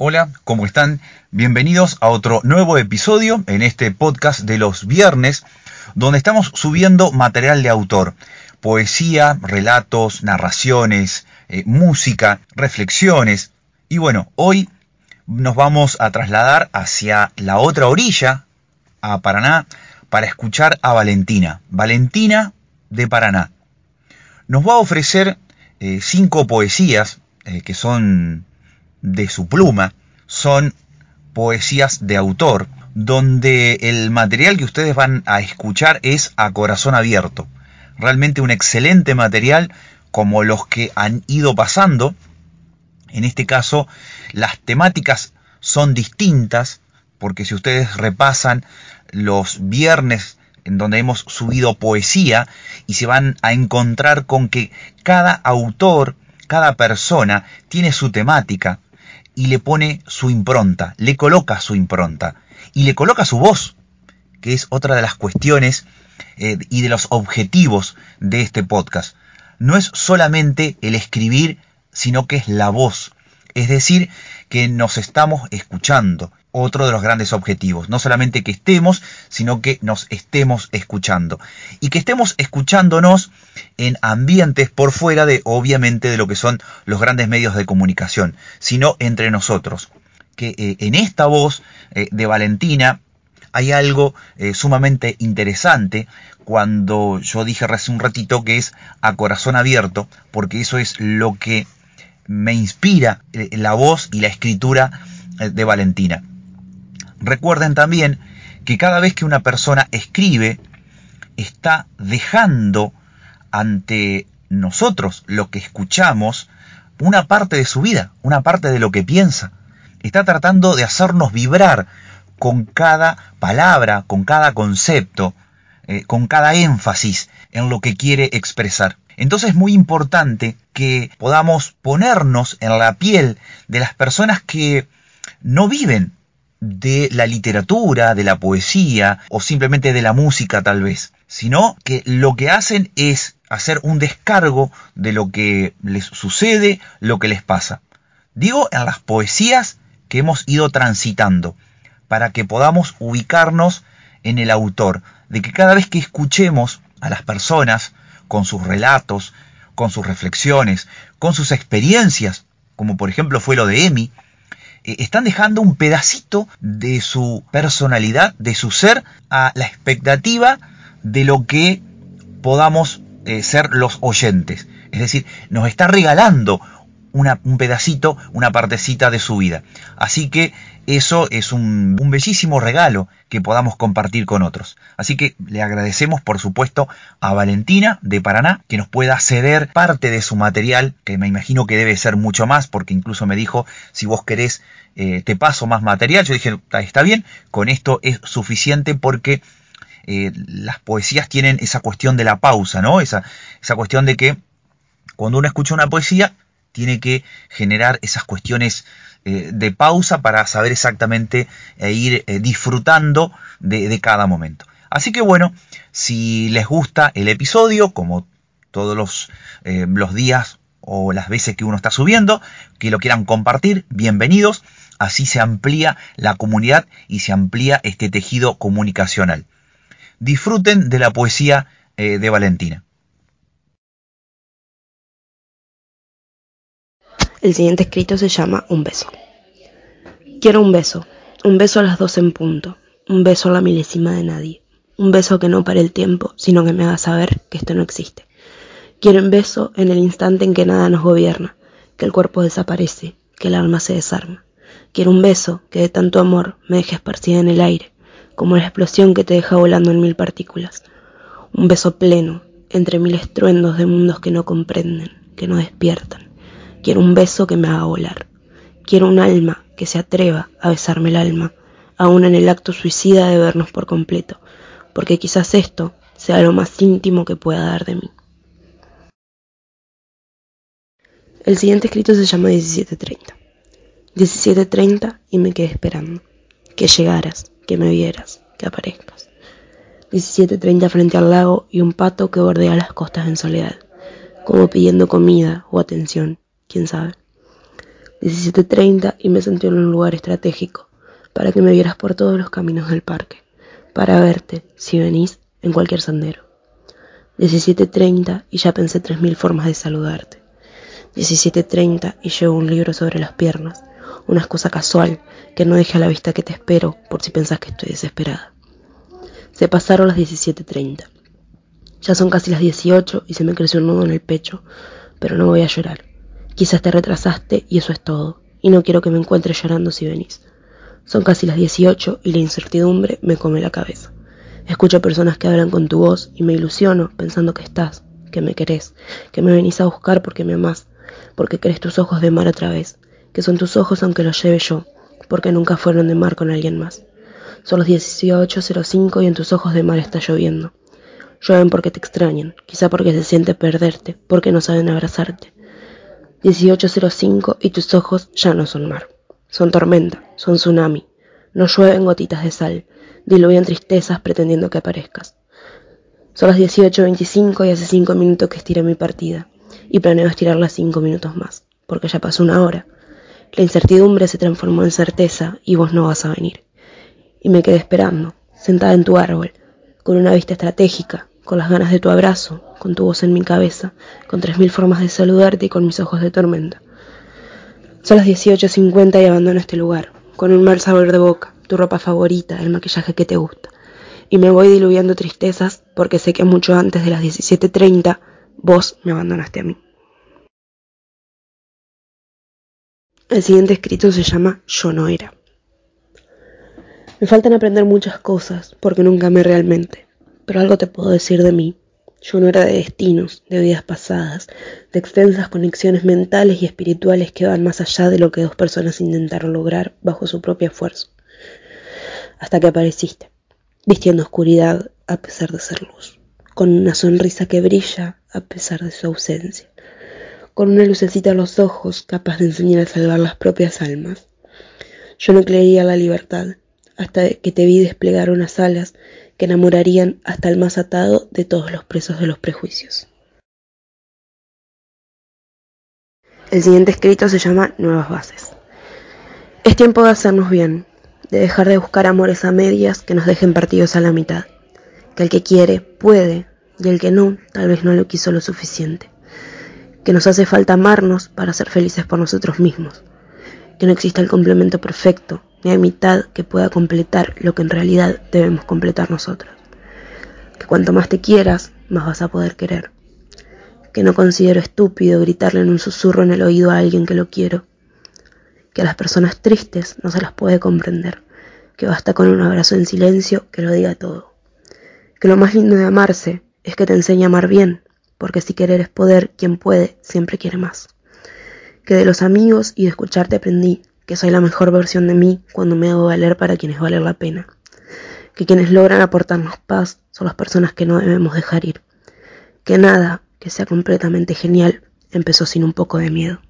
Hola, ¿cómo están? Bienvenidos a otro nuevo episodio en este podcast de los viernes, donde estamos subiendo material de autor, poesía, relatos, narraciones, eh, música, reflexiones. Y bueno, hoy nos vamos a trasladar hacia la otra orilla, a Paraná, para escuchar a Valentina. Valentina de Paraná. Nos va a ofrecer eh, cinco poesías eh, que son de su pluma son poesías de autor, donde el material que ustedes van a escuchar es a corazón abierto. Realmente un excelente material como los que han ido pasando. En este caso, las temáticas son distintas, porque si ustedes repasan los viernes en donde hemos subido poesía y se van a encontrar con que cada autor, cada persona tiene su temática, y le pone su impronta, le coloca su impronta y le coloca su voz, que es otra de las cuestiones eh, y de los objetivos de este podcast. No es solamente el escribir, sino que es la voz. Es decir, que nos estamos escuchando, otro de los grandes objetivos. No solamente que estemos, sino que nos estemos escuchando. Y que estemos escuchándonos en ambientes por fuera de, obviamente, de lo que son los grandes medios de comunicación, sino entre nosotros. Que eh, en esta voz eh, de Valentina hay algo eh, sumamente interesante cuando yo dije hace un ratito que es a corazón abierto, porque eso es lo que me inspira la voz y la escritura de Valentina. Recuerden también que cada vez que una persona escribe, está dejando ante nosotros lo que escuchamos una parte de su vida, una parte de lo que piensa. Está tratando de hacernos vibrar con cada palabra, con cada concepto, eh, con cada énfasis en lo que quiere expresar. Entonces es muy importante que podamos ponernos en la piel de las personas que no viven de la literatura, de la poesía o simplemente de la música tal vez, sino que lo que hacen es hacer un descargo de lo que les sucede, lo que les pasa. Digo en las poesías que hemos ido transitando, para que podamos ubicarnos en el autor, de que cada vez que escuchemos a las personas con sus relatos, con sus reflexiones, con sus experiencias, como por ejemplo fue lo de Emi, están dejando un pedacito de su personalidad, de su ser, a la expectativa de lo que podamos eh, ser los oyentes. Es decir, nos está regalando un pedacito, una partecita de su vida. Así que eso es un, un, bellísimo regalo que podamos compartir con otros. Así que le agradecemos, por supuesto, a Valentina de Paraná que nos pueda ceder parte de su material, que me imagino que debe ser mucho más, porque incluso me dijo, si vos querés, eh, te paso más material. Yo dije, está bien, con esto es suficiente porque eh, las poesías tienen esa cuestión de la pausa, ¿no? Esa, esa cuestión de que cuando uno escucha una poesía, tiene que generar esas cuestiones eh, de pausa para saber exactamente e ir eh, disfrutando de, cada momento. Así que bueno, si les gusta el episodio, como todos los, los días o las veces que uno está subiendo, que lo quieran compartir, bienvenidos. Así se amplía la comunidad y se amplía este tejido comunicacional. Disfruten de la poesía de Valentina. El siguiente escrito se llama Un beso. Quiero un beso, un beso a las dos en punto, un beso a la milésima de nadie, un beso que no pare el tiempo, sino que me haga saber que esto no existe. Quiero un beso en el instante en que nada nos gobierna, que el cuerpo desaparece, que el alma se desarma. Quiero un beso que de tanto amor me deje esparcida en el aire, como la explosión que te deja volando en mil partículas. Un beso pleno, entre mil estruendos de mundos que no comprenden, que no despiertan Quiero un beso que me haga volar. Quiero un alma que se atreva a besarme el alma, aún en el acto suicida de vernos por completo, porque quizás esto sea lo más íntimo que pueda dar de mí. El siguiente escrito se llama 1730. 1730 y me quedé esperando. Que llegaras, que me vieras, que aparezcas. 1730 frente al lago y un pato que bordea las costas en soledad, como pidiendo comida o atención quién sabe. 17.30 y me senté en un lugar estratégico, para que me vieras por todos los caminos del parque, para verte, si venís, en cualquier sendero. 17.30 y ya pensé 3.000 formas de saludarte. 17.30 y llevo un libro sobre las piernas, una excusa casual que no deje a la vista que te espero por si pensás que estoy desesperada. Se pasaron las 17.30. Ya son casi las 18 y se me creció un nudo en el pecho, pero no voy a llorar. Quizás te retrasaste y eso es todo, y no quiero que me encuentres llorando si venís. Son casi las 18 y la incertidumbre me come la cabeza. Escucho personas que hablan con tu voz y me ilusiono pensando que estás, que me querés, que me venís a buscar porque me amás, porque querés tus ojos de mar otra vez, que son tus ojos aunque los lleve yo, porque nunca fueron de mar con alguien más. Son las 18.05 y en tus ojos de mar está lloviendo. Llueven porque te extrañan, quizá porque se siente perderte, porque no saben abrazarte. 18.05 y tus ojos ya no son mar. Son tormenta, son tsunami. No llueven gotitas de sal, diluyen tristezas pretendiendo que aparezcas. Son las 18.25 y hace 5 minutos que estiré mi partida, y planeo estirarla 5 minutos más, porque ya pasó una hora. La incertidumbre se transformó en certeza y vos no vas a venir. Y me quedé esperando, sentada en tu árbol, con una vista estratégica, con las ganas de tu abrazo, con tu voz en mi cabeza, con tres mil formas de saludarte y con mis ojos de tormenta. Son las 18.50 y abandono este lugar, con un mal sabor de boca, tu ropa favorita, el maquillaje que te gusta. Y me voy diluyendo tristezas porque sé que mucho antes de las 17.30 vos me abandonaste a mí. El siguiente escrito se llama Yo no era. Me faltan aprender muchas cosas porque nunca amé realmente, pero algo te puedo decir de mí. Yo no era de destinos, de vidas pasadas, de extensas conexiones mentales y espirituales que van más allá de lo que dos personas intentaron lograr bajo su propio esfuerzo. Hasta que apareciste, vistiendo oscuridad a pesar de ser luz, con una sonrisa que brilla a pesar de su ausencia con una lucecita en los ojos capaz de enseñar a salvar las propias almas. Yo no creía la libertad hasta que te vi desplegar unas alas que enamorarían hasta el más atado de todos los presos de los prejuicios. El siguiente escrito se llama Nuevas Bases. Es tiempo de hacernos bien, de dejar de buscar amores a medias que nos dejen partidos a la mitad, que el que quiere puede y el que no tal vez no lo quiso lo suficiente que nos hace falta amarnos para ser felices por nosotros mismos, que no exista el complemento perfecto, ni hay mitad que pueda completar lo que en realidad debemos completar nosotros, que cuanto más te quieras, más vas a poder querer, que no considero estúpido gritarle en un susurro en el oído a alguien que lo quiero, que a las personas tristes no se las puede comprender, que basta con un abrazo en silencio que lo diga todo, que lo más lindo de amarse es que te enseña a amar bien, porque si querer es poder, quien puede siempre quiere más. Que de los amigos y de escucharte aprendí que soy la mejor versión de mí cuando me hago valer para quienes valen la pena. Que quienes logran aportarnos paz son las personas que no debemos dejar ir. Que nada que sea completamente genial empezó sin un poco de miedo.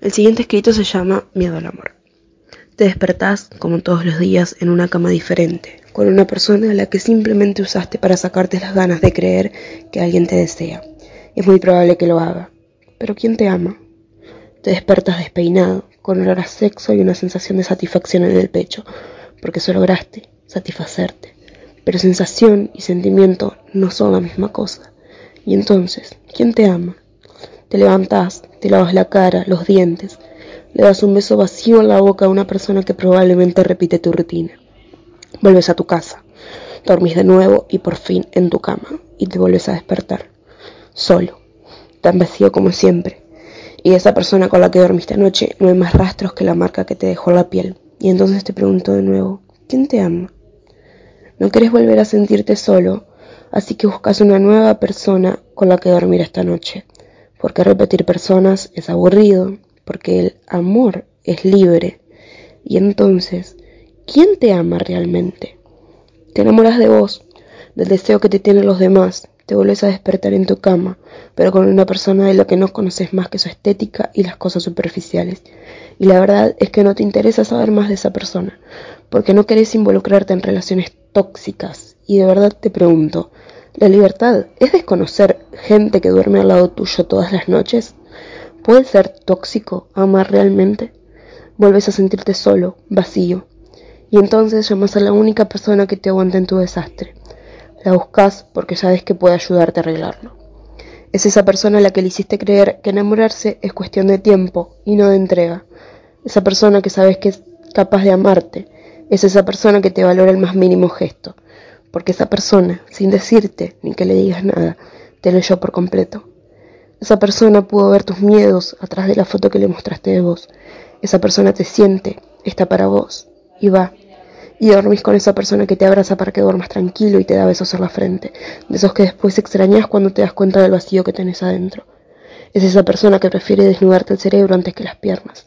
El siguiente escrito se llama Miedo al amor. Te despertás, como todos los días, en una cama diferente, con una persona a la que simplemente usaste para sacarte las ganas de creer que alguien te desea. Es muy probable que lo haga. Pero ¿quién te ama? Te despertas despeinado, con olor a sexo y una sensación de satisfacción en el pecho, porque eso lograste, satisfacerte. Pero sensación y sentimiento no son la misma cosa. Y entonces, ¿quién te ama? Te levantás, te lavas la cara, los dientes, le das un beso vacío en la boca a una persona que probablemente repite tu rutina. Vuelves a tu casa, dormís de nuevo y por fin en tu cama y te vuelves a despertar, solo, tan vacío como siempre. Y esa persona con la que dormiste anoche no hay más rastros que la marca que te dejó la piel. Y entonces te pregunto de nuevo, ¿quién te ama? No quieres volver a sentirte solo, así que buscas una nueva persona con la que dormir esta noche. Porque repetir personas es aburrido, porque el amor es libre. Y entonces, ¿quién te ama realmente? Te enamoras de vos, del deseo que te tienen los demás, te vuelves a despertar en tu cama, pero con una persona de la que no conoces más que su estética y las cosas superficiales. Y la verdad es que no te interesa saber más de esa persona, porque no querés involucrarte en relaciones tóxicas. Y de verdad te pregunto, La libertad es desconocer gente que duerme al lado tuyo todas las noches. ¿Puede ser tóxico amar realmente? Vuelves a sentirte solo, vacío, y entonces llamas a la única persona que te aguanta en tu desastre. La buscas porque sabes que puede ayudarte a arreglarlo. Es esa persona a la que le hiciste creer que enamorarse es cuestión de tiempo y no de entrega. Esa persona que sabes que es capaz de amarte. Es esa persona que te valora el más mínimo gesto. Porque esa persona, sin decirte ni que le digas nada, te leyó por completo. Esa persona pudo ver tus miedos atrás de la foto que le mostraste de vos. Esa persona te siente, está para vos, y va. Y dormís con esa persona que te abraza para que duermas tranquilo y te da besos en la frente, de esos que después extrañas cuando te das cuenta del vacío que tenés adentro. Es esa persona que prefiere desnudarte el cerebro antes que las piernas,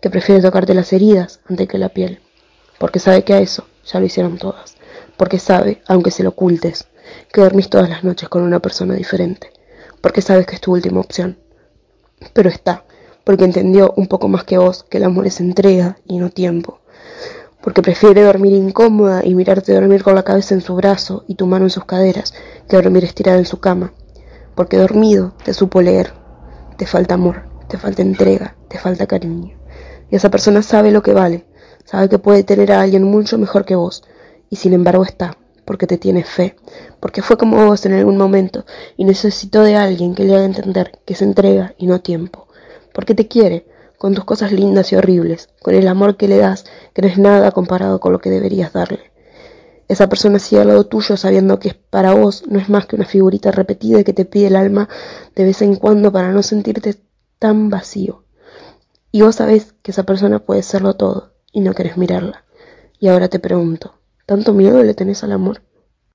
que prefiere tocarte las heridas antes que la piel, porque sabe que a eso ya lo hicieron todas, porque sabe, aunque se lo ocultes, que dormís todas las noches con una persona diferente, porque sabes que es tu última opción. Pero está, porque entendió un poco más que vos que el amor es entrega y no tiempo, porque prefiere dormir incómoda y mirarte dormir con la cabeza en su brazo y tu mano en sus caderas que dormir estirada en su cama, porque dormido te supo leer, te falta amor, te falta entrega, te falta cariño. Y esa persona sabe lo que vale, sabe que puede tener a alguien mucho mejor que vos, y sin embargo está, porque te tiene fe, porque fue como vos en algún momento. Y necesitó de alguien que le haga entender que se entrega y no tiempo, porque te quiere, con tus cosas lindas y horribles, con el amor que le das, que no es nada comparado con lo que deberías darle. Esa persona sigue al lado tuyo sabiendo que para vos no es más que una figurita repetida que te pide el alma de vez en cuando para no sentirte tan vacío. Y vos sabés que esa persona puede serlo todo y no querés mirarla. Y ahora te pregunto, ¿tanto miedo le tenés al amor?